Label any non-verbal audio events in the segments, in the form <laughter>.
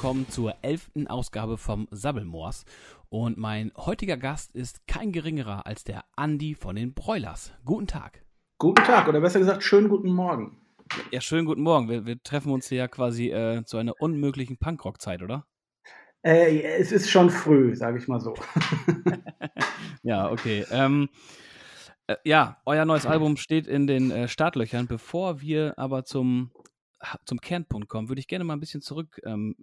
Willkommen zur elften Ausgabe vom Sabbelmoors. Und mein heutiger Gast ist kein geringerer als der Andi von den Broilers. Guten Tag. Guten Tag oder besser gesagt, schönen guten Morgen. Ja, schönen guten Morgen. Wir, wir treffen uns hier ja quasi äh, zu einer unmöglichen Punkrock-Zeit, oder? Äh, es ist schon früh, sage ich mal so. <laughs> <laughs> ja, okay. Ähm, äh, ja, euer neues Album steht in den äh, Startlöchern. Bevor wir aber zum, zum Kernpunkt kommen, würde ich gerne mal ein bisschen zurückblicken,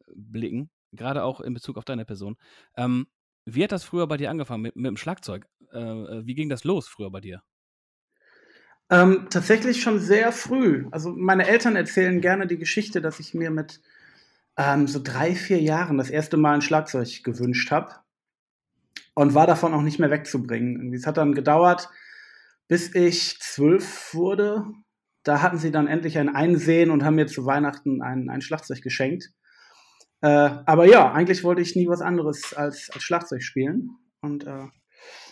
ähm, gerade auch in Bezug auf deine Person. Ähm, wie hat das früher bei dir angefangen mit, mit dem Schlagzeug? Äh, äh, wie ging das los früher bei dir? Ähm, tatsächlich schon sehr früh. Also meine Eltern erzählen gerne die Geschichte, dass ich mir mit ähm, so drei, vier Jahren das erste Mal ein Schlagzeug gewünscht habe und war davon auch nicht mehr wegzubringen. Es hat dann gedauert, bis ich zwölf wurde. Da hatten sie dann endlich ein Einsehen und haben mir zu Weihnachten ein, ein Schlagzeug geschenkt. Äh, aber ja, eigentlich wollte ich nie was anderes als, als Schlagzeug spielen. Und äh,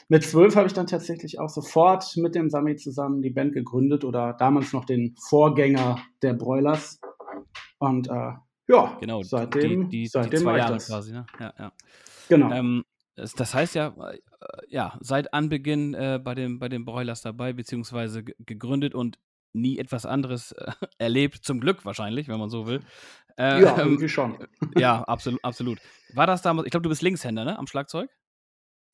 mit zwölf habe ich dann tatsächlich auch sofort mit dem Sami zusammen die Band gegründet oder damals noch den Vorgänger der Broilers. Und äh, ja, genau, seitdem, die, die, seitdem die zwei Jahre quasi, ne? Ja, ja. Genau. Ähm, das heißt ja, äh, ja, seit Anbeginn äh, bei, dem, bei den Broilers dabei, beziehungsweise gegründet und nie etwas anderes äh, <laughs> erlebt, zum Glück wahrscheinlich, wenn man so will. Äh, ja, ähm, irgendwie schon. ja, absolut, absolut. War das damals, ich glaube, du bist Linkshänder, ne, am Schlagzeug?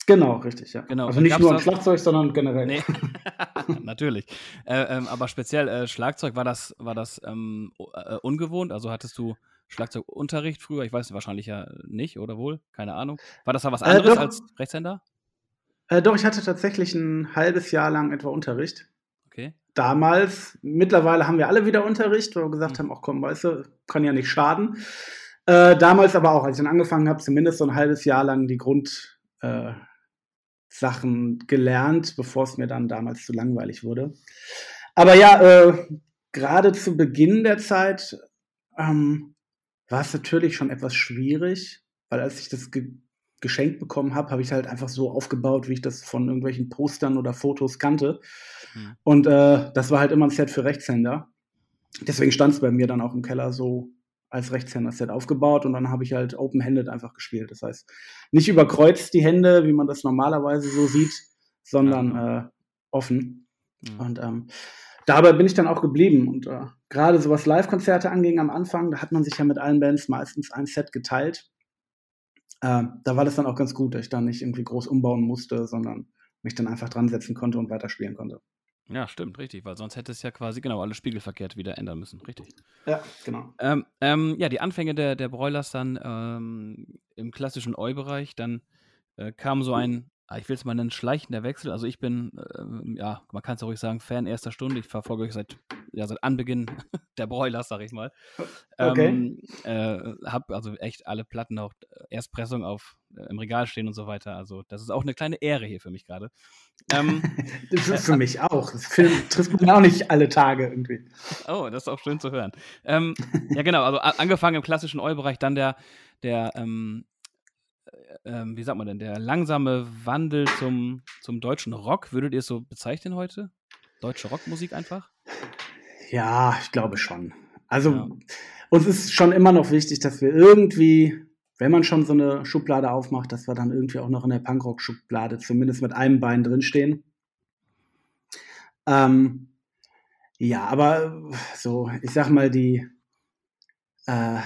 Genau, richtig, ja. Genau. Also nicht nur am Schlagzeug, sondern generell. Nee. <laughs> <laughs> Natürlich. Äh, ähm, aber speziell äh, Schlagzeug, war das, war das ähm, äh, ungewohnt? Also hattest du Schlagzeugunterricht früher? Ich weiß wahrscheinlich ja nicht, oder wohl? Keine Ahnung. War das da was äh, anderes als Rechtshänder? Äh, doch, ich hatte tatsächlich ein halbes Jahr lang etwa Unterricht. Okay. Damals, mittlerweile haben wir alle wieder Unterricht, weil wir gesagt mhm. haben, ach komm, weißt du, kann ja nicht schaden. Äh, damals aber auch, als ich dann angefangen habe, zumindest so ein halbes Jahr lang die Grund, äh, gelernt, bevor es mir dann damals zu langweilig wurde. Aber ja, äh, gerade zu Beginn der Zeit ähm, war es natürlich schon etwas schwierig, weil als ich das ge geschenkt bekommen habe, habe ich halt einfach so aufgebaut, wie ich das von irgendwelchen Postern oder Fotos kannte. Mhm. Und äh, das war halt immer ein Set für Rechtshänder. Deswegen stand es bei mir dann auch im Keller so als Rechtshänder-Set aufgebaut und dann habe ich halt open-handed einfach gespielt. Das heißt, nicht überkreuzt die Hände, wie man das normalerweise so sieht, sondern äh, offen. Mhm. Und ähm, dabei bin ich dann auch geblieben. Und äh, gerade so was Live-Konzerte anging am Anfang, da hat man sich ja mit allen Bands meistens ein Set geteilt. Äh, da war das dann auch ganz gut, dass ich dann nicht irgendwie groß umbauen musste, sondern mich dann einfach dran setzen konnte und weiterspielen konnte. Ja, stimmt, richtig, weil sonst hätte es ja quasi genau alles spiegelverkehrt wieder ändern müssen, richtig. Ja, genau. Ähm, ähm, ja, die Anfänge der, der Broilers dann ähm, im klassischen Eu-Bereich, dann äh, kam so ein, ah, ich will es mal nennen, schleichender Wechsel. Also ich bin, äh, ja, man kann es ja ruhig sagen, Fan erster Stunde. Ich verfolge euch seit, ja, seit Anbeginn <laughs> der Broilers, sag ich mal. Okay. Ähm, äh, hab also echt alle Platten auch äh, Erstpressung auf äh, im Regal stehen und so weiter. Also das ist auch eine kleine Ehre hier für mich gerade. Ähm, <laughs> das ist für mich auch. Das Film trifft man auch nicht alle Tage irgendwie. Oh, das ist auch schön zu hören. Ähm, ja, genau. Also angefangen im klassischen Eu-Bereich, dann der, der ähm, ähm, wie sagt man denn, der langsame Wandel zum, zum deutschen Rock, würdet ihr es so bezeichnen heute? Deutsche Rockmusik einfach? Ja, ich glaube schon. Also ja. uns ist schon immer noch wichtig, dass wir irgendwie, wenn man schon so eine Schublade aufmacht, dass wir dann irgendwie auch noch in der Punkrock-Schublade zumindest mit einem Bein drinstehen. Ähm, ja, aber so, ich sag mal, die äh,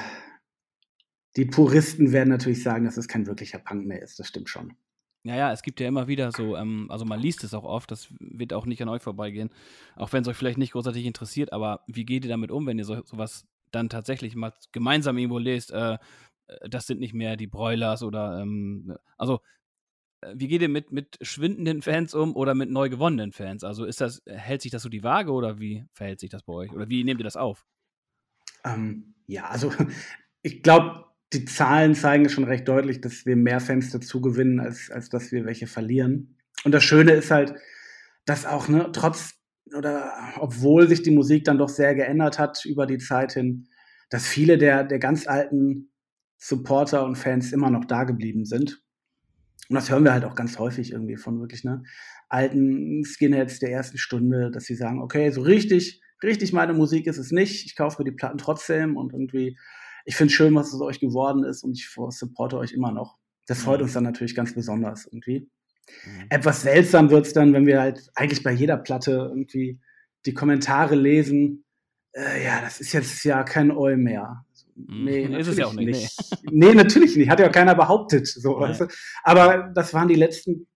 die Puristen werden natürlich sagen, dass es kein wirklicher Punk mehr ist. Das stimmt schon. Ja, ja, es gibt ja immer wieder so, ähm, also man liest es auch oft, das wird auch nicht an euch vorbeigehen, auch wenn es euch vielleicht nicht großartig interessiert, aber wie geht ihr damit um, wenn ihr so, sowas dann tatsächlich mal gemeinsam irgendwo lest, äh, äh das sind nicht mehr die Broilers oder, ähm, also äh, wie geht ihr mit, mit schwindenden Fans um oder mit neu gewonnenen Fans? Also ist das, hält sich das so die Waage oder wie verhält sich das bei euch? Oder wie nehmt ihr das auf? Ähm, ja, also <laughs> ich glaube, die Zahlen zeigen schon recht deutlich, dass wir mehr Fans dazu gewinnen, als, als dass wir welche verlieren. Und das Schöne ist halt, dass auch, ne, trotz oder obwohl sich die Musik dann doch sehr geändert hat über die Zeit hin, dass viele der, der ganz alten Supporter und Fans immer noch da geblieben sind. Und das hören wir halt auch ganz häufig irgendwie von wirklich, ne, alten Skinheads der ersten Stunde, dass sie sagen, okay, so richtig, richtig meine Musik ist es nicht, ich kaufe mir die Platten trotzdem und irgendwie ich finde es schön, was es euch geworden ist und ich supporte euch immer noch. Das freut mhm. uns dann natürlich ganz besonders irgendwie. Mhm. Etwas seltsam wird es dann, wenn wir halt eigentlich bei jeder Platte irgendwie die Kommentare lesen. Äh, ja, das ist jetzt ja kein Eu mehr. Mhm. Nee, <laughs> ist es ja auch nicht. nicht. Nee. nee. natürlich nicht. Hat ja keiner behauptet. So, weißt du? Aber das waren die letzten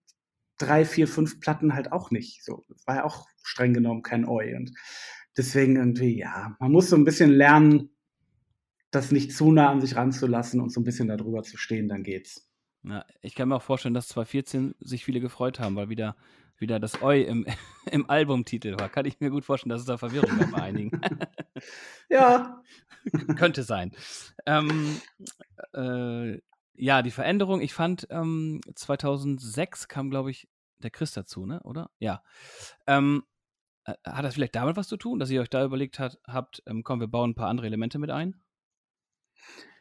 drei, vier, fünf Platten halt auch nicht. So, das war ja auch streng genommen kein Eu. Und deswegen irgendwie, ja, man muss so ein bisschen lernen, das nicht zu nah an sich ranzulassen und so ein bisschen darüber zu stehen, dann geht's. Ja, ich kann mir auch vorstellen, dass 2014 sich viele gefreut haben, weil wieder, wieder das Eu im, <laughs> im Albumtitel war. Kann ich mir gut vorstellen, dass es da Verwirrung gab bei einigen. <laughs> ja. Könnte sein. Ähm, äh, ja, die Veränderung, ich fand, ähm, 2006 kam, glaube ich, der Chris dazu, ne? Oder? Ja. Ähm, äh, hat das vielleicht damit was zu tun, dass ihr euch da überlegt hat, habt, ähm, komm, wir bauen ein paar andere Elemente mit ein?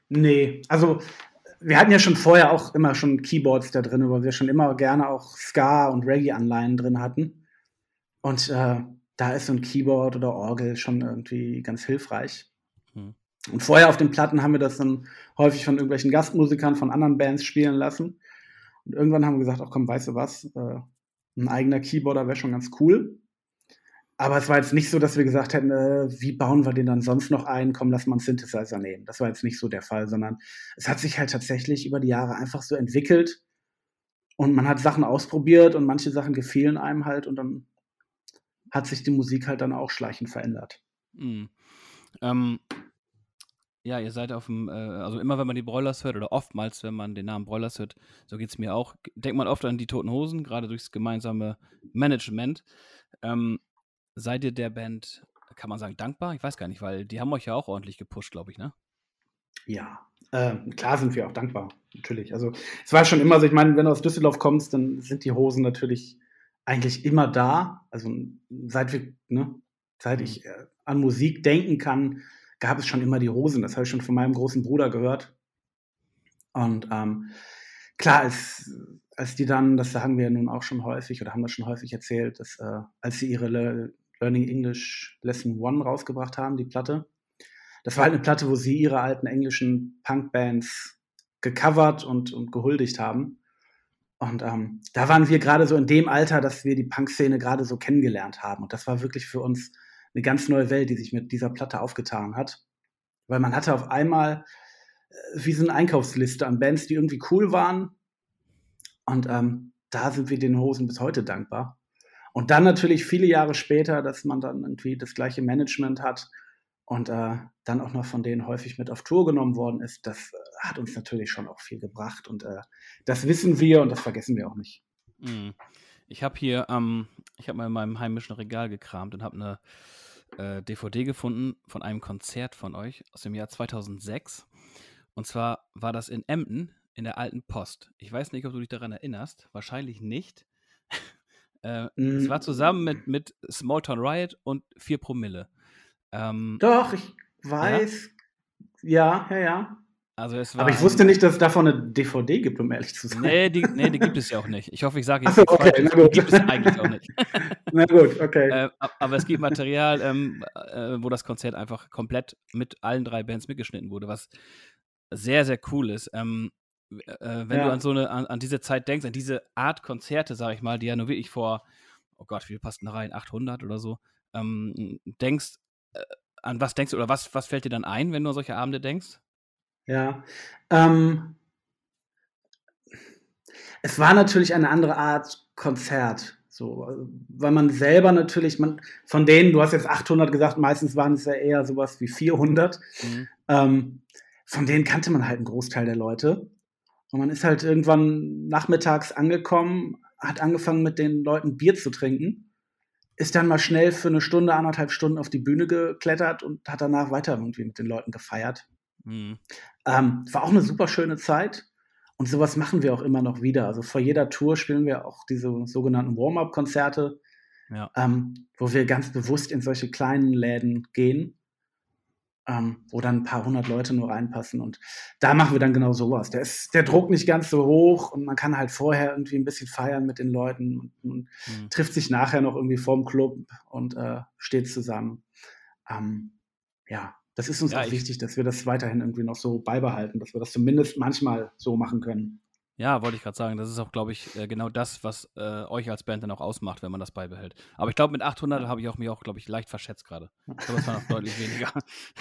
Nee, also wir hatten ja schon vorher auch immer schon Keyboards da drin, weil wir schon immer gerne auch Ska und Reggae-Anleihen drin hatten. Und äh, da ist so ein Keyboard oder Orgel schon irgendwie ganz hilfreich. Hm. Und vorher auf den Platten haben wir das dann häufig von irgendwelchen Gastmusikern von anderen Bands spielen lassen. Und irgendwann haben wir gesagt, ach komm, weißt du was, äh, ein eigener Keyboarder wäre schon ganz cool. Aber es war jetzt nicht so, dass wir gesagt hätten, äh, wie bauen wir den dann sonst noch ein? Komm, lass mal einen Synthesizer nehmen. Das war jetzt nicht so der Fall, sondern es hat sich halt tatsächlich über die Jahre einfach so entwickelt und man hat Sachen ausprobiert und manche Sachen gefielen einem halt und dann hat sich die Musik halt dann auch schleichend verändert. Mhm. Ähm, ja, ihr seid auf dem, äh, also immer wenn man die Broilers hört oder oftmals, wenn man den Namen Broilers hört, so geht es mir auch, denkt man oft an die Toten Hosen, gerade durchs gemeinsame Management. Ähm, seid ihr der Band, kann man sagen, dankbar? Ich weiß gar nicht, weil die haben euch ja auch ordentlich gepusht, glaube ich, ne? Ja, äh, klar sind wir auch dankbar, natürlich. Also es war schon immer so, ich meine, wenn du aus Düsseldorf kommst, dann sind die Hosen natürlich eigentlich immer da. Also seit wir, ne, seit ich mhm. äh, an Musik denken kann, gab es schon immer die Hosen. Das habe ich schon von meinem großen Bruder gehört. Und ähm, klar, als, als die dann, das sagen wir nun auch schon häufig oder haben das schon häufig erzählt, dass äh, als sie ihre Learning English Lesson One rausgebracht haben, die Platte. Das war halt eine Platte, wo sie ihre alten englischen Punkbands gecovert und, und gehuldigt haben. Und ähm, da waren wir gerade so in dem Alter, dass wir die Punk-Szene gerade so kennengelernt haben. Und das war wirklich für uns eine ganz neue Welt, die sich mit dieser Platte aufgetan hat. Weil man hatte auf einmal äh, wie so eine Einkaufsliste an Bands, die irgendwie cool waren. Und ähm, da sind wir den Hosen bis heute dankbar. Und dann natürlich viele Jahre später, dass man dann irgendwie das gleiche Management hat und äh, dann auch noch von denen häufig mit auf Tour genommen worden ist, das äh, hat uns natürlich schon auch viel gebracht. Und äh, das wissen wir und das vergessen wir auch nicht. Mhm. Ich habe hier, ähm, ich habe mal in meinem heimischen Regal gekramt und habe eine äh, DVD gefunden von einem Konzert von euch aus dem Jahr 2006. Und zwar war das in Emden in der alten Post. Ich weiß nicht, ob du dich daran erinnerst. Wahrscheinlich nicht. <laughs> Äh, mm. Es war zusammen mit, mit Smalltown Riot und 4 Promille. Ähm, Doch, ich weiß. Ja, ja, ja. ja. Also es war Aber ich wusste nicht, dass es davon eine DVD gibt, um ehrlich zu sein. Nee, die, nee, die gibt es ja auch nicht. Ich hoffe, ich sage jetzt so, okay, gut. Die gibt es eigentlich auch nicht. <laughs> na gut, okay. Äh, aber es gibt Material, ähm, äh, wo das Konzert einfach komplett mit allen drei Bands mitgeschnitten wurde, was sehr, sehr cool ist. Ähm, äh, wenn ja. du an so eine, an, an, diese Zeit denkst, an diese Art Konzerte, sag ich mal, die ja nur wirklich vor, oh Gott, wie viel passten da rein? 800 oder so, ähm, denkst, äh, an was denkst du oder was, was fällt dir dann ein, wenn du an solche Abende denkst? Ja, ähm, es war natürlich eine andere Art Konzert. So, weil man selber natürlich, man, von denen, du hast jetzt 800 gesagt, meistens waren es ja eher sowas wie 400. Mhm. Ähm, von denen kannte man halt einen Großteil der Leute. Und man ist halt irgendwann nachmittags angekommen, hat angefangen mit den Leuten Bier zu trinken, ist dann mal schnell für eine Stunde, anderthalb Stunden auf die Bühne geklettert und hat danach weiter irgendwie mit den Leuten gefeiert. Mhm. Ähm, war auch eine super schöne Zeit. Und sowas machen wir auch immer noch wieder. Also vor jeder Tour spielen wir auch diese sogenannten Warm-up-Konzerte, ja. ähm, wo wir ganz bewusst in solche kleinen Läden gehen ähm, wo dann ein paar hundert Leute nur reinpassen. Und da machen wir dann genau sowas. Der ist der Druck nicht ganz so hoch und man kann halt vorher irgendwie ein bisschen feiern mit den Leuten und, und mhm. trifft sich nachher noch irgendwie vorm Club und äh, steht zusammen. Ähm, ja, Das ist uns Ja, auch ich- wichtig, dass wir das weiterhin irgendwie noch so beibehalten, dass wir das zumindest manchmal so machen können. Ja, wollte ich gerade sagen. Das ist auch, glaube ich, äh, genau das, was äh, euch als Band dann auch ausmacht, wenn man das beibehält. Aber ich glaube, mit 800 habe ich auch mich auch, glaube ich, leicht verschätzt gerade. Ich glaube, es war noch <laughs> deutlich weniger.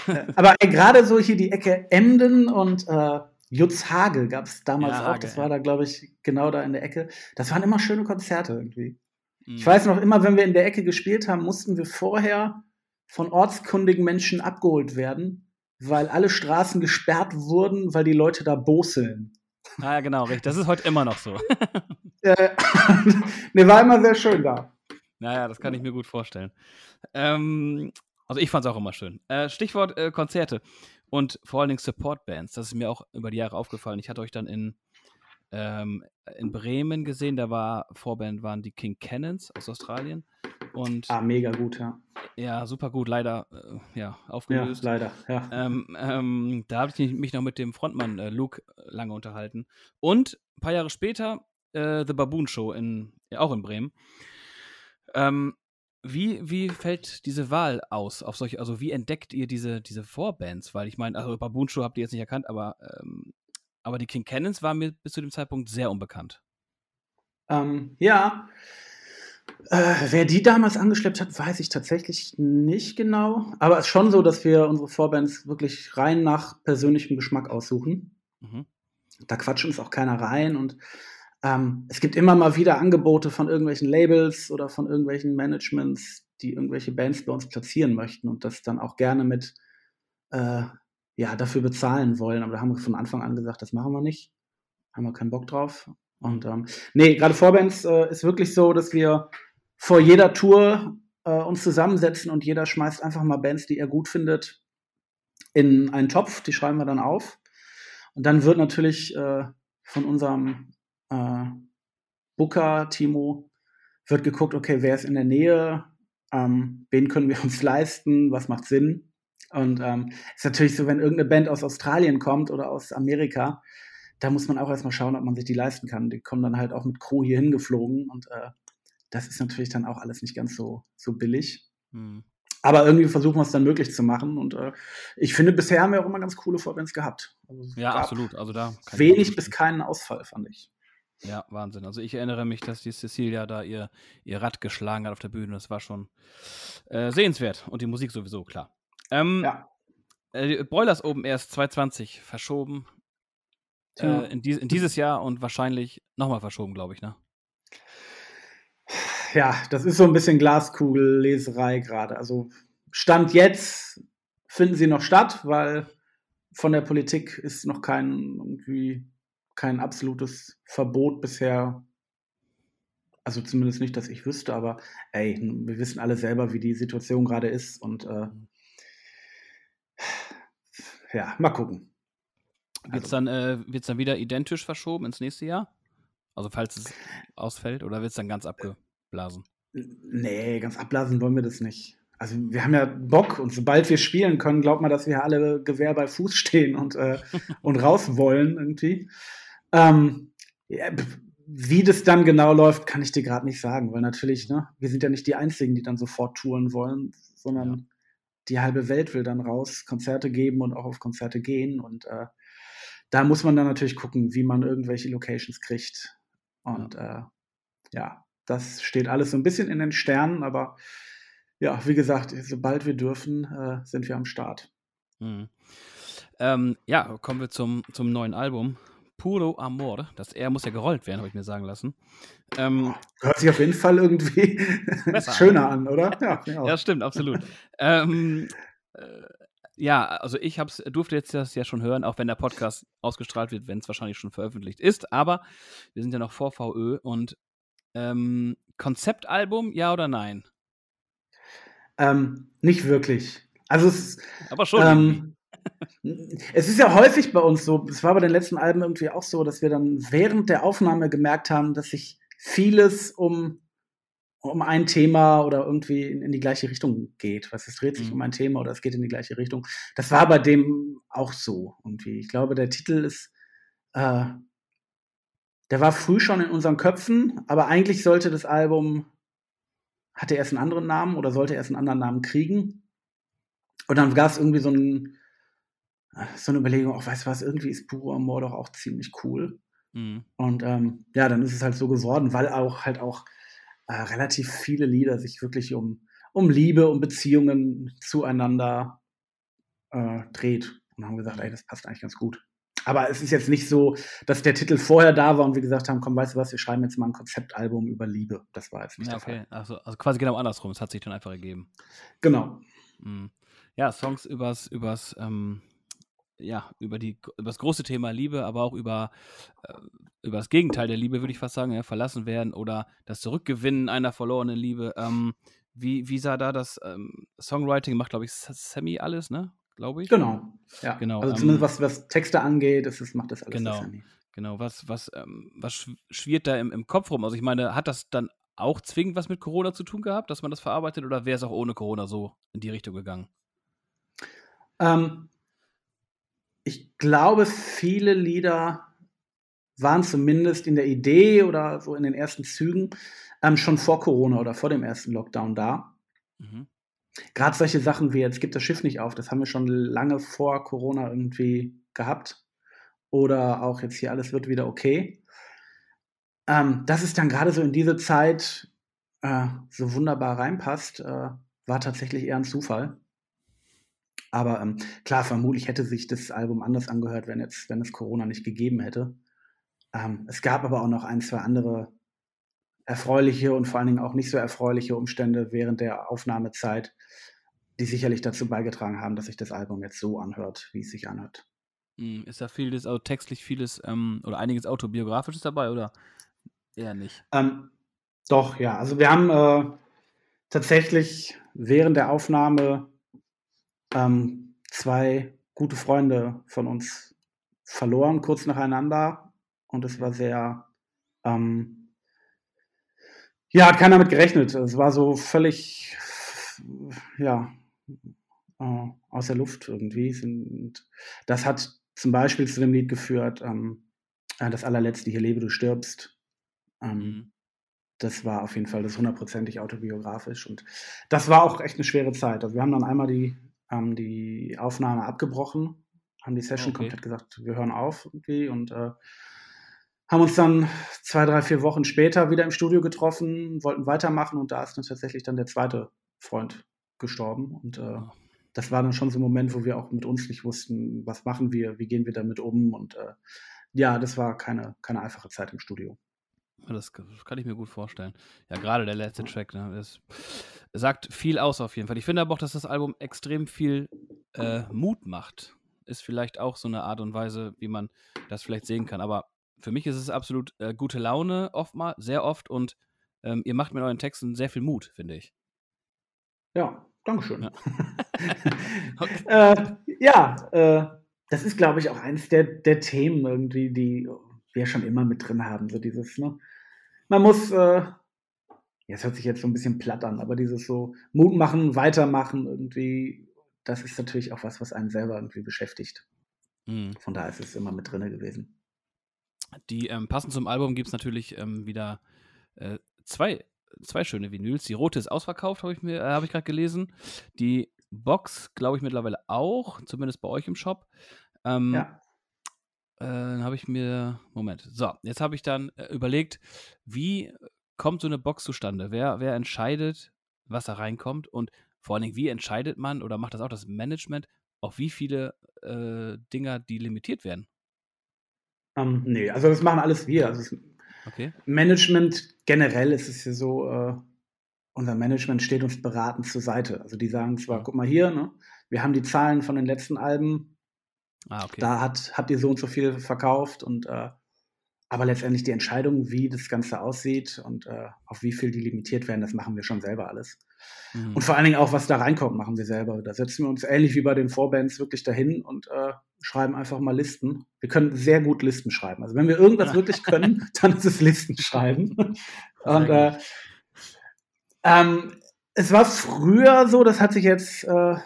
Äh, Aber ey, gerade so hier die Ecke Emden und äh, Jutzhage gab es damals Ja, auch. Hage, Das war da, glaube ich, genau da in der Ecke. Das waren immer schöne Konzerte irgendwie. Ich Mhm. weiß noch, immer wenn wir in der Ecke gespielt haben, mussten wir vorher von ortskundigen Menschen abgeholt werden, weil alle Straßen gesperrt wurden, weil die Leute da boseln. Ah, ja, genau, richtig. Das ist heute immer noch so. <laughs> Äh, ne, war immer sehr schön da. Naja, das kann ich mir gut vorstellen. Ähm, also ich fand es auch immer schön. Äh, Stichwort äh, Konzerte und vor allen Dingen Support-Bands. Das ist mir auch über die Jahre aufgefallen. Ich hatte euch dann in, ähm, in Bremen gesehen. Da war Vorband waren die King Cannons aus Australien. Und Ah, mega gut, ja. ja, super gut, leider äh, ja, Ja, aufgelöst. leider, ja. Ähm, ähm, da habe ich mich noch mit dem Frontmann äh, Luke lange unterhalten. Und ein paar Jahre später äh, The Baboon Show in, ja, auch in Bremen. Ähm, wie, wie fällt diese Wahl aus auf solche, also wie entdeckt ihr diese, diese Vorbands? Weil ich meine, also Baboon Show habt ihr jetzt nicht erkannt, aber, ähm, aber die King Cannons waren mir bis zu dem Zeitpunkt sehr unbekannt. Ähm, ja. Äh, wer die damals angeschleppt hat, weiß ich tatsächlich nicht genau. Aber es ist schon so, dass wir unsere Vorbands wirklich rein nach persönlichem Geschmack aussuchen. Mhm. Da quatscht uns auch keiner rein und ähm, es gibt immer mal wieder Angebote von irgendwelchen Labels oder von irgendwelchen Managements, die irgendwelche Bands bei uns platzieren möchten und das dann auch gerne mit äh, ja, dafür bezahlen wollen. Aber da haben wir von Anfang an gesagt, das machen wir nicht. Haben wir keinen Bock drauf. Und ähm, nee, gerade Vorbands äh, ist wirklich so, dass wir vor jeder Tour äh, uns zusammensetzen und jeder schmeißt einfach mal Bands, die er gut findet, in einen Topf. Die schreiben wir dann auf. Und dann wird natürlich äh, von unserem äh, Booker, Timo, wird geguckt, okay, wer ist in der Nähe, ähm, wen können wir uns leisten, was macht Sinn. Und ähm, ist natürlich so, wenn irgendeine Band aus Australien kommt oder aus Amerika, da muss man auch erstmal schauen, ob man sich die leisten kann. Die kommen dann halt auch mit Crew hier hingeflogen und äh, das ist natürlich dann auch alles nicht ganz so, so billig. Mhm. Aber irgendwie versuchen wir es dann möglich zu machen. Und äh, ich finde, bisher haben wir auch immer ganz coole Vorbands gehabt. Also Ja, absolut. Also da Wenig bis keinen Ausfall, fand ich. Ja, Wahnsinn. Also ich erinnere mich, dass die Cecilia da ihr, ihr Rad geschlagen hat auf der Bühne. Das war schon äh, sehenswert. Und die Musik sowieso, klar. Ähm, Ja. äh, Broilers Open erst 2020 verschoben. Äh, in, dies, in dieses Jahr und wahrscheinlich nochmal verschoben, glaube ich, ne? Ja, das ist so ein bisschen Glaskugelleserei gerade. Also Stand jetzt finden sie noch statt, weil von der Politik ist noch kein irgendwie kein absolutes Verbot bisher. Also zumindest nicht, dass ich wüsste, aber ey, wir wissen alle selber, wie die Situation gerade ist und äh, ja, mal gucken. Wird es Also- dann, äh, wird's dann wieder identisch verschoben ins nächste Jahr? Also falls es ausfällt oder wird es dann ganz abgeblasen? Nee, ganz abblasen wollen wir das nicht. Also wir haben ja Bock und sobald wir spielen können, glaubt man, dass wir alle Gewehr bei Fuß <laughs> stehen und, äh, <laughs> und raus wollen irgendwie. Ähm, ja, wie das dann genau läuft, kann ich dir gerade nicht sagen, weil natürlich, ne, wir sind ja nicht die Einzigen, die dann sofort touren wollen, sondern Ja. Die halbe Welt will dann raus, Konzerte geben und auch auf Konzerte gehen und äh, da muss man dann natürlich gucken, wie man irgendwelche Locations kriegt. Und ja. Äh, ja, das steht alles so ein bisschen in den Sternen, aber ja, wie gesagt, sobald wir dürfen, äh, sind wir am Start. Mhm. Ähm, ja, kommen wir zum, zum neuen Album. Puro Amor. Das R muss ja gerollt werden, habe ich mir sagen lassen. Ähm, Hört sich auf jeden Fall irgendwie <laughs> schöner an, oder? Ja, ja. ja, stimmt, absolut. ähm, äh, ja, also ich hab's, durfte jetzt das ja schon hören, auch wenn der Podcast ausgestrahlt wird, wenn es wahrscheinlich schon veröffentlicht ist. Aber wir sind ja noch vor VÖ und ähm, Konzeptalbum, ja oder nein? Ähm, nicht wirklich. Also es Aber schon. irgendwie. ähm, es ist ja häufig bei uns so, es war bei den letzten Alben irgendwie auch so, dass wir dann während der Aufnahme gemerkt haben, dass sich vieles um, um ein Thema oder irgendwie in, in die gleiche Richtung geht. Was es dreht sich Mhm. um ein Thema oder es geht in die gleiche Richtung. Das war bei dem auch so irgendwie. Ich glaube, der Titel ist, äh, der war früh schon in unseren Köpfen, aber eigentlich sollte das Album, hatte erst einen anderen Namen oder sollte erst einen anderen Namen kriegen. Und dann gab es irgendwie so, ein, so eine Überlegung, auch weißt du was, irgendwie ist Puro Amor doch auch ziemlich cool. Mhm. Und ähm, ja, dann ist es halt so geworden, weil auch halt auch äh, relativ viele Lieder sich wirklich um, um Liebe, um Beziehungen zueinander äh, dreht. Und haben gesagt, ey, das passt eigentlich ganz gut. Aber es ist jetzt nicht so, dass der Titel vorher da war und wir gesagt haben, komm, weißt du was, wir schreiben jetzt mal ein Konzeptalbum über Liebe. Das war jetzt nicht ja, okay. der Fall. Also, also quasi genau andersrum. Es hat sich dann einfach ergeben. Genau. Mhm. Ja, Songs übers, übers, ähm, ja, über, die, über das große Thema Liebe, aber auch über, äh, über das Gegenteil der Liebe, würde ich fast sagen, ja, verlassen werden oder das Zurückgewinnen einer verlorenen Liebe. Ähm, wie, wie sah da das ähm, Songwriting? Macht, glaube ich, Sammy alles, ne? glaube ich. Genau, ja. Genau, also zumindest ähm, was, was Texte angeht, das ist, macht das alles genau, Genau, was, was, ähm, was schwirrt da im, im Kopf rum? Also ich meine, hat das dann auch zwingend was mit Corona zu tun gehabt, dass man das verarbeitet, oder wäre es auch ohne Corona so in die Richtung gegangen? Ähm, ich glaube, viele Lieder waren zumindest in der Idee oder so in den ersten Zügen ähm, schon vor Corona oder vor dem ersten Lockdown da. Mhm. Gerade solche Sachen wie jetzt gibt das Schiff nicht auf, das haben wir schon lange vor Corona irgendwie gehabt. Oder auch jetzt hier alles wird wieder okay. Ähm, dass es dann gerade so in diese Zeit äh, so wunderbar reinpasst, äh, war tatsächlich eher ein Zufall. Aber ähm, klar, vermutlich hätte sich das Album anders angehört, wenn, jetzt, wenn es Corona nicht gegeben hätte. Ähm, es gab aber auch noch ein, zwei andere erfreuliche und vor allen Dingen auch nicht so erfreuliche Umstände während der Aufnahmezeit, die sicherlich dazu beigetragen haben, dass sich das Album jetzt so anhört, wie es sich anhört. Hm, ist da vieles, also textlich vieles ähm, oder einiges autobiografisches dabei oder eher nicht? Ähm, doch, ja. Also wir haben äh, tatsächlich während der Aufnahme ähm, zwei gute Freunde von uns verloren, kurz nacheinander. Und es war sehr, ähm, ja, hat keiner mit gerechnet. Es war so völlig, ja, äh, aus der Luft irgendwie. Und das hat zum Beispiel zu dem Lied geführt, ähm, äh, das allerletzte, hier lebe, du stirbst. Ähm, mhm. Das war auf jeden Fall das hundertprozentig autobiografisch. Und das war auch echt eine schwere Zeit. Also wir haben dann einmal die, ähm, die Aufnahme abgebrochen, haben die Session okay. komplett gesagt, wir hören auf irgendwie und äh, haben uns dann zwei, drei, vier Wochen später wieder im Studio getroffen, wollten weitermachen und da ist dann tatsächlich dann der zweite Freund gestorben. Und äh, das war dann schon so ein Moment, wo wir auch mit uns nicht wussten, was machen wir, wie gehen wir damit um. Und äh, ja, das war keine, keine einfache Zeit im Studio. Das kann ich mir gut vorstellen. Ja, gerade der letzte Track, ne, das sagt viel aus auf jeden Fall. Ich finde aber auch, dass das Album extrem viel äh, Mut macht. Ist vielleicht auch so eine Art und Weise, wie man das vielleicht sehen kann. Aber für mich ist es absolut äh, gute Laune, oftmal, sehr oft und ähm, ihr macht mit euren Texten sehr viel Mut, finde ich. Ja, Dankeschön. Ja, <laughs> okay. äh, ja äh, das ist, glaube ich, auch eines der, der Themen irgendwie, die wir schon immer mit drin haben. So dieses, ne? Man muss, äh, ja, hört sich jetzt so ein bisschen platt an, aber dieses so Mut machen, weitermachen, irgendwie, das ist natürlich auch was, was einen selber irgendwie beschäftigt. Mhm. Von daher ist es immer mit drin gewesen. Die ähm, passend zum Album gibt es natürlich ähm, wieder äh, zwei, zwei schöne Vinyls. Die rote ist ausverkauft, habe ich mir, äh, habe ich gerade gelesen. Die Box, glaube ich, mittlerweile auch, zumindest bei euch im Shop. Ähm, ja. Äh, dann habe ich mir, Moment, so, jetzt habe ich dann äh, überlegt, wie kommt so eine Box zustande? Wer, wer entscheidet, was da reinkommt? Und vor allen Dingen, wie entscheidet man oder macht das auch das Management, auf wie viele äh, Dinger die limitiert werden? Ähm, nee, also das machen alles wir. Also okay. Management generell ist es ja so, äh, unser Management steht uns beratend zur Seite. Also die sagen zwar, guck mal hier, ne, wir haben die Zahlen von den letzten Alben, ah, okay. da hat, habt ihr so und so viel verkauft und äh, aber letztendlich die Entscheidung, wie das Ganze aussieht und äh, auf wie viel die limitiert werden, das machen wir schon selber alles. Mhm. Und vor allen Dingen auch, was da reinkommt, machen wir selber. Da setzen wir uns ähnlich wie bei den Vorbands wirklich dahin und äh, schreiben einfach mal Listen. Wir können sehr gut Listen schreiben. Also wenn wir irgendwas wirklich können, <laughs> dann ist es Listen schreiben. und äh, ähm, es war früher so, das hat sich jetzt, äh,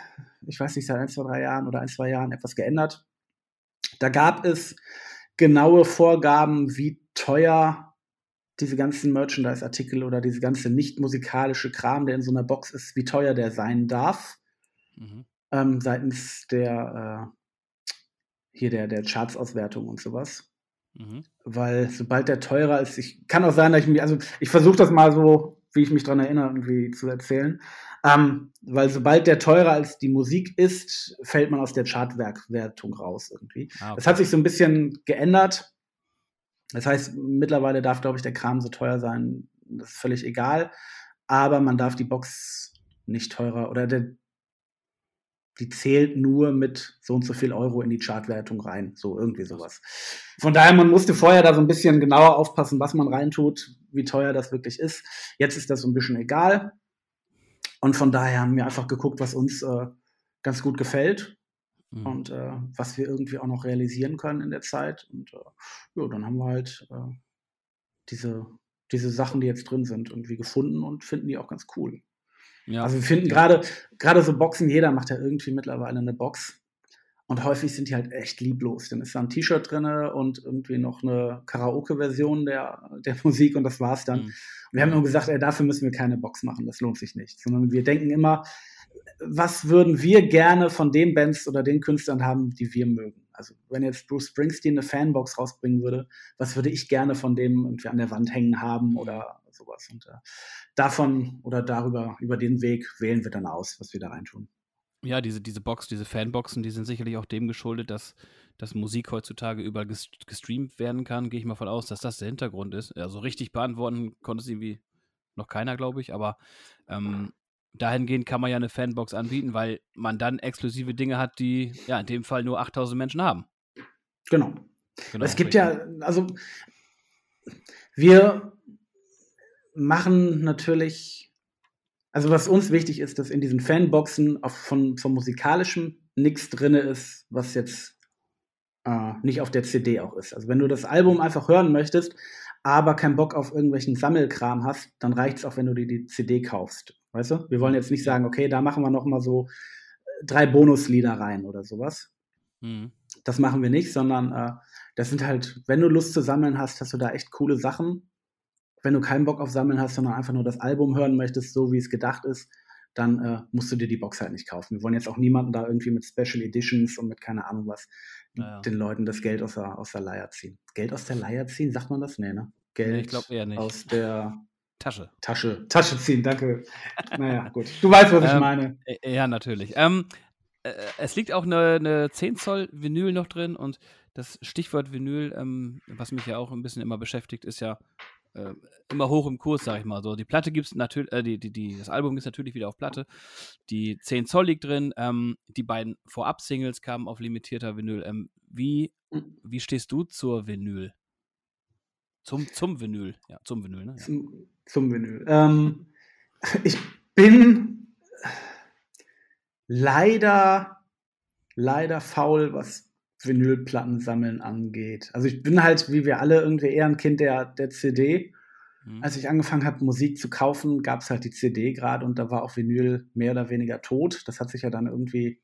ich weiß nicht, seit ein, zwei, drei Jahren oder ein, zwei Jahren etwas geändert. Da gab es genaue Vorgaben, wie teuer diese ganzen Merchandise-Artikel oder diese ganze nicht musikalische Kram, der in so einer Box ist, wie teuer der sein darf. Mhm. ähm, seitens der äh, hier der, der Charts-Auswertung und sowas. Mhm. Weil sobald der teurer ist, ich kann auch sein, dass ich mich, also ich versuche das mal so, wie ich mich daran erinnere, irgendwie zu erzählen. Ähm, weil sobald der teurer als die Musik ist, fällt man aus der Chartwertung raus irgendwie. Ah, okay. Das hat sich so ein bisschen geändert. Das heißt, mittlerweile darf, glaube ich, der Kram so teuer sein, das ist völlig egal. Aber man darf die Box nicht teurer oder der, die zählt nur mit so und so viel Euro in die Chartwertung rein. So irgendwie sowas. Von daher, man musste vorher da so ein bisschen genauer aufpassen, was man reintut, wie teuer das wirklich ist. Jetzt ist das so ein bisschen egal. Und von daher haben wir einfach geguckt, was uns äh, ganz gut gefällt mhm. und äh, was wir irgendwie auch noch realisieren können in der Zeit. Und äh, ja, dann haben wir halt äh, diese, diese Sachen, die jetzt drin sind, irgendwie gefunden und finden die auch ganz cool. Ja. Also wir finden gerade, gerade so Boxen, jeder macht ja irgendwie mittlerweile eine Box. Und häufig sind die halt echt lieblos. Dann ist da ein T-Shirt drin und irgendwie noch eine Karaoke-Version der, der <laughs> Musik und das war's dann. Mhm. wir haben nur gesagt, ey, dafür müssen wir keine Box machen, das lohnt sich nicht. Sondern wir denken immer, was würden wir gerne von den Bands oder den Künstlern haben, die wir mögen? Also wenn jetzt Bruce Springsteen eine Fanbox rausbringen würde, was würde ich gerne von dem irgendwie an der Wand hängen haben oder sowas? Und äh, davon oder darüber, über den Weg wählen wir dann aus, was wir da reintun. Ja, diese, diese Box, diese Fanboxen, die sind sicherlich auch dem geschuldet, dass, dass Musik heutzutage überall gestreamt werden kann. Gehe ich mal von aus, dass das der Hintergrund ist. Also richtig beantworten konnte es irgendwie noch keiner, glaube ich, aber ähm, dahingehend kann man ja eine Fanbox anbieten, weil man dann exklusive Dinge hat, die ja in dem Fall nur 8000 Menschen haben. Genau. genau es gibt richtig. ja, also wir machen natürlich also was uns wichtig ist, dass in diesen Fanboxen auf, von, vom musikalischen nichts drin ist, was jetzt äh, nicht auf der CD auch ist. Also wenn du das Album einfach hören möchtest, aber keinen Bock auf irgendwelchen Sammelkram hast, dann reicht es auch, wenn du dir die CD kaufst. Weißt du? Wir wollen jetzt nicht sagen, okay, da machen wir noch mal so äh, drei Bonuslieder rein oder sowas. Mhm. Das machen wir nicht, sondern äh, das sind halt, wenn du Lust zu sammeln hast, hast du da echt coole Sachen wenn du keinen Bock auf Sammeln hast, sondern einfach nur das Album hören möchtest, so wie es gedacht ist, dann äh, musst du dir die Box halt nicht kaufen. Wir wollen jetzt auch niemanden da irgendwie mit Special Editions und mit keine Ahnung was naja. den Leuten das Geld aus der, aus der Leier ziehen. Geld aus der Leier ziehen, sagt man das? Nee, ne? Geld nee, ich glaube eher nicht. aus der Tasche. Tasche. Tasche ziehen, danke. naja, gut. Du weißt, was ich ähm, meine. Äh, ja, natürlich. Ähm, äh, es liegt auch eine, eine 10 Zoll Vinyl noch drin und das Stichwort Vinyl, ähm, was mich ja auch ein bisschen immer beschäftigt, ist ja äh, immer hoch im Kurs, sag ich mal. So, die Platte gibt es natürlich, äh, die, die, die, das Album ist natürlich wieder auf Platte. Die 10 Zoll liegt drin. Ähm, die beiden Vorab-Singles kamen auf limitierter Vinyl. Ähm, wie, hm. wie stehst du zur Vinyl? Zum, zum Vinyl, ja, zum Vinyl, ne? Ja. Zum, zum Vinyl. Ähm, <laughs> ich bin leider, leider faul, was Vinylplatten sammeln angeht. Also ich bin halt, wie wir alle, irgendwie eher ein Kind der, der CD. Mhm. Als ich angefangen habe, Musik zu kaufen, gab es halt die CD gerade und da war auch Vinyl mehr oder weniger tot. Das hat sich ja dann irgendwie,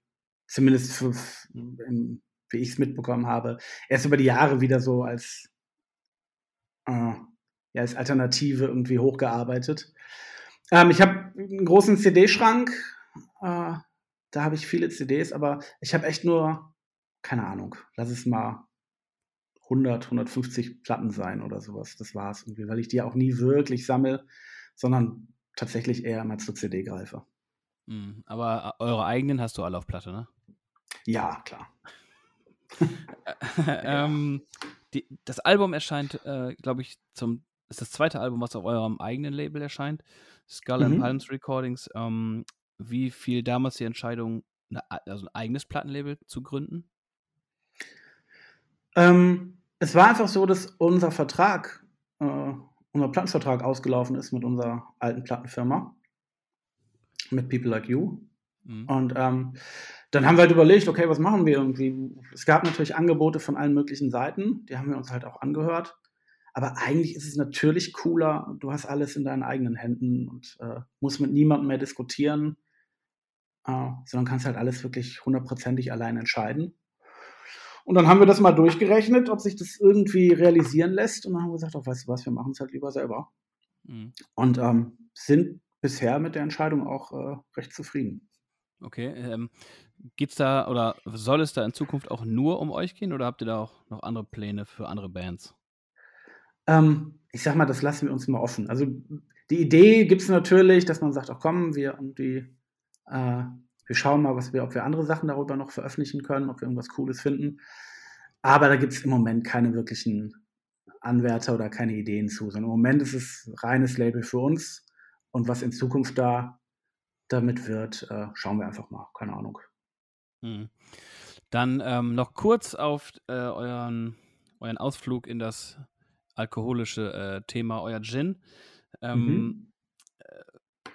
zumindest für, im, wie ich es mitbekommen habe, erst über die Jahre wieder so als, äh, ja, als Alternative irgendwie hochgearbeitet. Ähm, ich habe einen großen CD-Schrank. Äh, da habe ich viele CDs, aber ich habe echt nur keine Ahnung, lass es mal 100, 150 Platten sein oder sowas. Das war's irgendwie, weil ich die auch nie wirklich sammle, sondern tatsächlich eher mal zur CD greife. Mhm, aber äh, eure eigenen hast du alle auf Platte, ne? Ja, klar. <laughs> ähm, die, das Album erscheint, äh, glaube ich, zum ist das zweite Album, was auf eurem eigenen Label erscheint, Skull mhm. and Palms Recordings. Ähm, wie fiel damals die Entscheidung, eine, also ein eigenes Plattenlabel zu gründen? Ähm, es war einfach so, dass unser Vertrag, äh, unser Plattenvertrag ausgelaufen ist mit unserer alten Plattenfirma, mit People Like You. Mhm. Und ähm, dann haben wir halt überlegt, okay, was machen wir irgendwie? Es gab natürlich Angebote von allen möglichen Seiten, die haben wir uns halt auch angehört. Aber eigentlich ist es natürlich cooler, du hast alles in deinen eigenen Händen und äh, musst mit niemandem mehr diskutieren, äh, sondern kannst halt alles wirklich hundertprozentig allein entscheiden. Und dann haben wir das mal durchgerechnet, ob sich das irgendwie realisieren lässt. Und dann haben wir gesagt, oh, weißt du was, wir machen es halt lieber selber. Mhm. Und ähm, sind bisher mit der Entscheidung auch äh, recht zufrieden. Okay. Ähm, geht's da oder soll es da in Zukunft auch nur um euch gehen oder habt ihr da auch noch andere Pläne für andere Bands? Ähm, ich sag mal, das lassen wir uns mal offen. Also die Idee gibt es natürlich, dass man sagt, ach komm, wir irgendwie, äh, wir schauen mal, was wir, ob wir andere Sachen darüber noch veröffentlichen können, ob wir irgendwas Cooles finden. Aber da gibt es im Moment keine wirklichen Anwärter oder keine Ideen zu, sondern im Moment ist es reines Label für uns. Und was in Zukunft da damit wird, äh, schauen wir einfach mal. Keine Ahnung. Hm. Dann ähm, noch kurz auf äh, euren, euren Ausflug in das alkoholische äh, Thema, euer Gin. Ähm, mhm.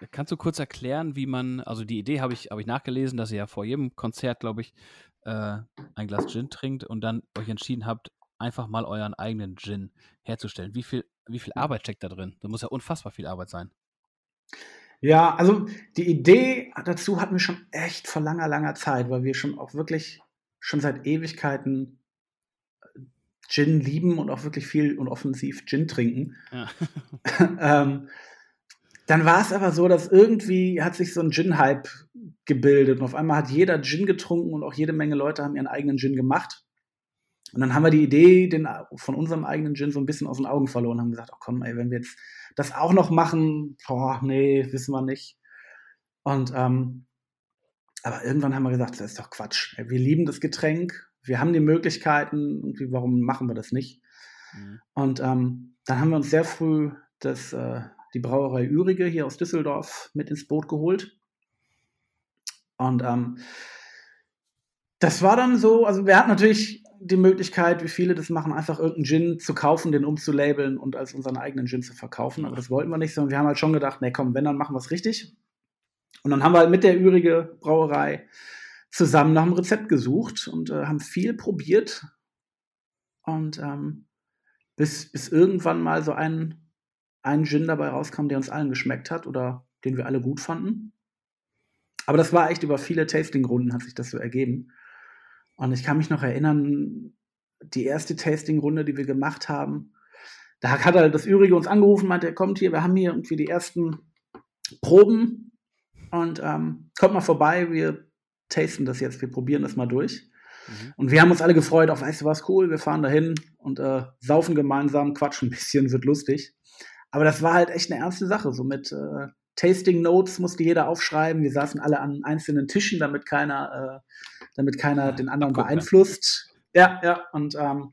Äh, kannst du kurz erklären, wie man, also die Idee habe ich, hab ich nachgelesen, dass ihr ja vor jedem Konzert, glaube ich, äh, ein Glas Gin trinkt und dann euch entschieden habt, einfach mal euren eigenen Gin herzustellen. Wie viel, wie viel Arbeit steckt da drin? Da muss ja unfassbar viel Arbeit sein. Ja, also die Idee dazu hatten wir schon echt vor langer, langer Zeit, weil wir schon auch wirklich schon seit Ewigkeiten Gin lieben und auch wirklich viel und offensiv Gin trinken. Ja. <laughs> ähm, dann war es aber so, dass irgendwie hat sich so ein Gin-Hype gebildet und auf einmal hat jeder Gin getrunken und auch jede Menge Leute haben ihren eigenen Gin gemacht. Und dann haben wir die Idee den, von unserem eigenen Gin so ein bisschen aus den Augen verloren und haben gesagt, ach komm, ey, wenn wir jetzt das auch noch machen, boah, nee, wissen wir nicht. Und ähm, aber irgendwann haben wir gesagt, das ist doch Quatsch. Wir lieben das Getränk wir haben die Möglichkeiten, irgendwie, warum machen wir das nicht? Mhm. Und ähm, dann haben wir uns sehr früh das, äh, die Brauerei Ürige hier aus Düsseldorf mit ins Boot geholt. Und ähm, das war dann so, also wir hatten natürlich die Möglichkeit, wie viele das machen, einfach irgendeinen Gin zu kaufen, den umzulabeln und als unseren eigenen Gin zu verkaufen. Aber das wollten wir nicht, sondern wir haben halt schon gedacht, nee, komm, wenn, dann machen wir es richtig. Und dann haben wir halt mit der Ürige Brauerei zusammen nach einem Rezept gesucht und äh, haben viel probiert. Und ähm, bis, bis irgendwann mal so ein, ein Gin dabei rauskam, der uns allen geschmeckt hat oder den wir alle gut fanden. Aber das war echt über viele Tasting-Runden hat sich das so ergeben. Und ich kann mich noch erinnern, die erste Tasting-Runde, die wir gemacht haben, da hat halt das Übrige uns angerufen, meinte, er kommt hier, wir haben hier irgendwie die ersten Proben und ähm, kommt mal vorbei, wir tasten das jetzt, wir probieren das mal durch. Mhm. Und wir haben uns alle gefreut, auch weißt du was, cool, wir fahren dahin und äh, saufen gemeinsam, quatschen ein bisschen, wird lustig. Aber das war halt echt eine ernste Sache. So mit äh, Tasting Notes musste jeder aufschreiben. Wir saßen alle an einzelnen Tischen, damit keiner, äh, damit keiner den anderen beeinflusst. Ja, ja. Und, ähm,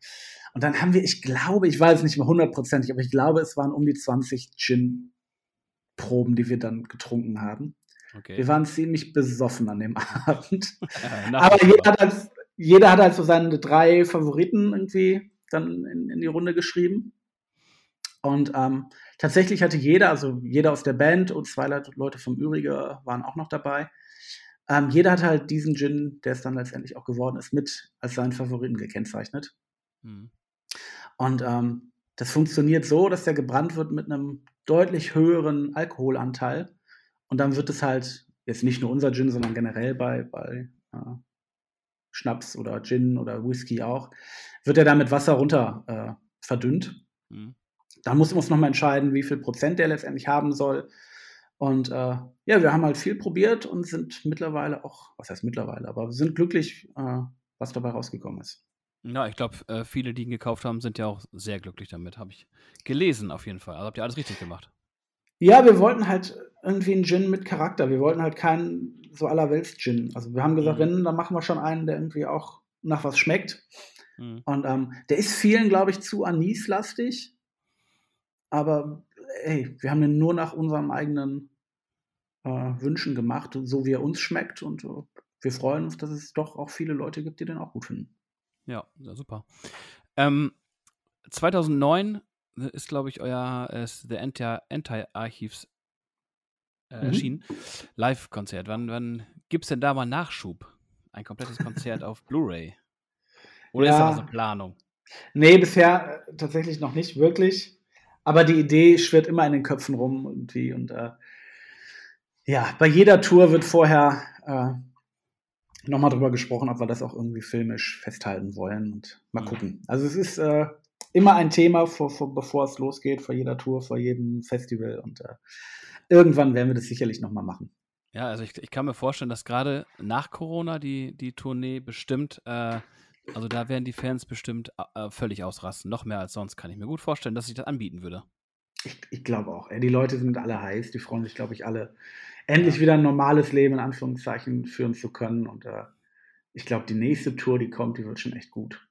und dann haben wir, ich glaube, ich weiß nicht mehr hundertprozentig, aber ich glaube, es waren um die 20 Gin-Proben, die wir dann getrunken haben. Okay. Wir waren ziemlich besoffen an dem <laughs> Abend. <laughs> Aber jeder hat, halt, jeder hat halt so seine drei Favoriten irgendwie dann in, in die Runde geschrieben. Und ähm, tatsächlich hatte jeder, also jeder aus der Band und zwei Leute vom Ürige waren auch noch dabei. Ähm, jeder hat halt diesen Gin, der es dann letztendlich auch geworden ist, mit als seinen Favoriten gekennzeichnet. Mhm. Und ähm, das funktioniert so, dass der gebrannt wird mit einem deutlich höheren Alkoholanteil und dann wird es halt, jetzt nicht nur unser Gin, sondern generell bei, bei äh, Schnaps oder Gin oder Whisky auch, wird er da mit Wasser runter äh, verdünnt. Mhm. Da muss man uns nochmal entscheiden, wie viel Prozent der letztendlich haben soll. Und äh, ja, wir haben halt viel probiert und sind mittlerweile auch, was heißt mittlerweile, aber wir sind glücklich, äh, was dabei rausgekommen ist. Ja, ich glaube, äh, viele, die ihn gekauft haben, sind ja auch sehr glücklich damit, habe ich gelesen auf jeden Fall. Also habt ihr alles richtig gemacht. Ja, wir wollten halt irgendwie einen Gin mit Charakter. Wir wollten halt keinen so allerwelts-Gin. Also wir haben gesagt, mhm. wenn, dann machen wir schon einen, der irgendwie auch nach was schmeckt. Mhm. Und ähm, der ist vielen, glaube ich, zu anislastig. Aber ey, wir haben den nur nach unserem eigenen äh, Wünschen gemacht, so wie er uns schmeckt. Und äh, wir freuen uns, dass es doch auch viele Leute gibt, die den auch gut finden. Ja, super. Ähm, 2009 ist, glaube ich, euer äh, The Anti-Archives äh, mhm. erschienen. Live-Konzert. Wann, wann gibt es denn da mal Nachschub? Ein komplettes Konzert auf Blu-ray? Oder ja. ist das eine Planung? Nee, bisher äh, tatsächlich noch nicht wirklich. Aber die Idee schwirrt immer in den Köpfen rum irgendwie. Und äh, ja, bei jeder Tour wird vorher äh, nochmal drüber gesprochen, ob wir das auch irgendwie filmisch festhalten wollen. Und mal mhm. gucken. Also es ist äh, immer ein Thema, vor, vor, bevor es losgeht, vor jeder Tour, vor jedem Festival. Und äh, irgendwann werden wir das sicherlich nochmal machen. Ja, also ich, ich kann mir vorstellen, dass gerade nach Corona die, die Tournee bestimmt, äh, also da werden die Fans bestimmt äh, völlig ausrasten. Noch mehr als sonst kann ich mir gut vorstellen, dass sich das anbieten würde. Ich, ich glaube auch. Die Leute sind alle heiß, die freuen sich, glaube ich, alle, endlich ja. wieder ein normales Leben in Anführungszeichen führen zu können. Und äh, ich glaube, die nächste Tour, die kommt, die wird schon echt gut.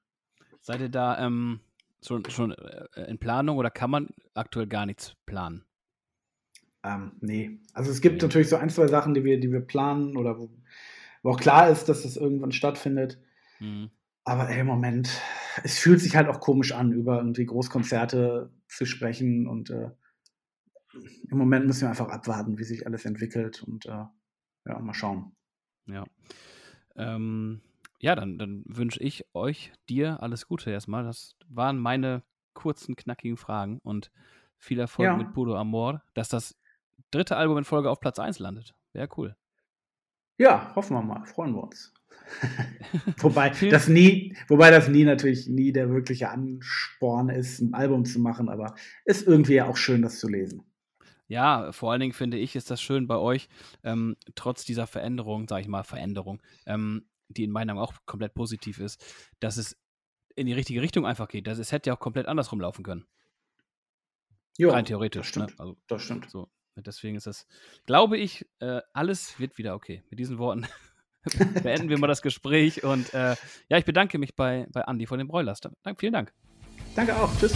Seid ihr da ähm, schon, schon äh, in Planung oder kann man aktuell gar nichts planen? Ähm, nee. Also es gibt nee. natürlich so ein, zwei Sachen, die wir, die wir planen oder wo, wo auch klar ist, dass das irgendwann stattfindet. Mhm. Aber ey, im Moment, es fühlt sich halt auch komisch an, über irgendwie Großkonzerte zu sprechen und äh, im Moment müssen wir einfach abwarten, wie sich alles entwickelt und äh, ja, mal schauen. Ja. Ähm, ja, dann, dann wünsche ich euch, dir alles Gute erstmal. Das waren meine kurzen, knackigen Fragen und viel Erfolg ja. mit Pudo Amor, dass das dritte Album in Folge auf Platz 1 landet. Wäre cool. Ja, hoffen wir mal. Freuen wir uns. <laughs> wobei, das nie, wobei das nie natürlich nie der wirkliche Ansporn ist, ein Album zu machen, aber ist irgendwie auch schön, das zu lesen. Ja, vor allen Dingen finde ich, ist das schön bei euch, ähm, trotz dieser Veränderung, sage ich mal, Veränderung, ähm, die in meiner Meinung auch komplett positiv ist, dass es in die richtige Richtung einfach geht. Das, es hätte ja auch komplett andersrum laufen können. Jo, Rein theoretisch. Das stimmt. Ne? Also, das stimmt. So. Deswegen ist das, glaube ich, äh, alles wird wieder okay. Mit diesen Worten <laughs> <laughs> beenden wir mal das Gespräch und äh, ja, ich bedanke mich bei, bei Andi von den Broilers. Vielen Dank. Danke auch. Tschüss.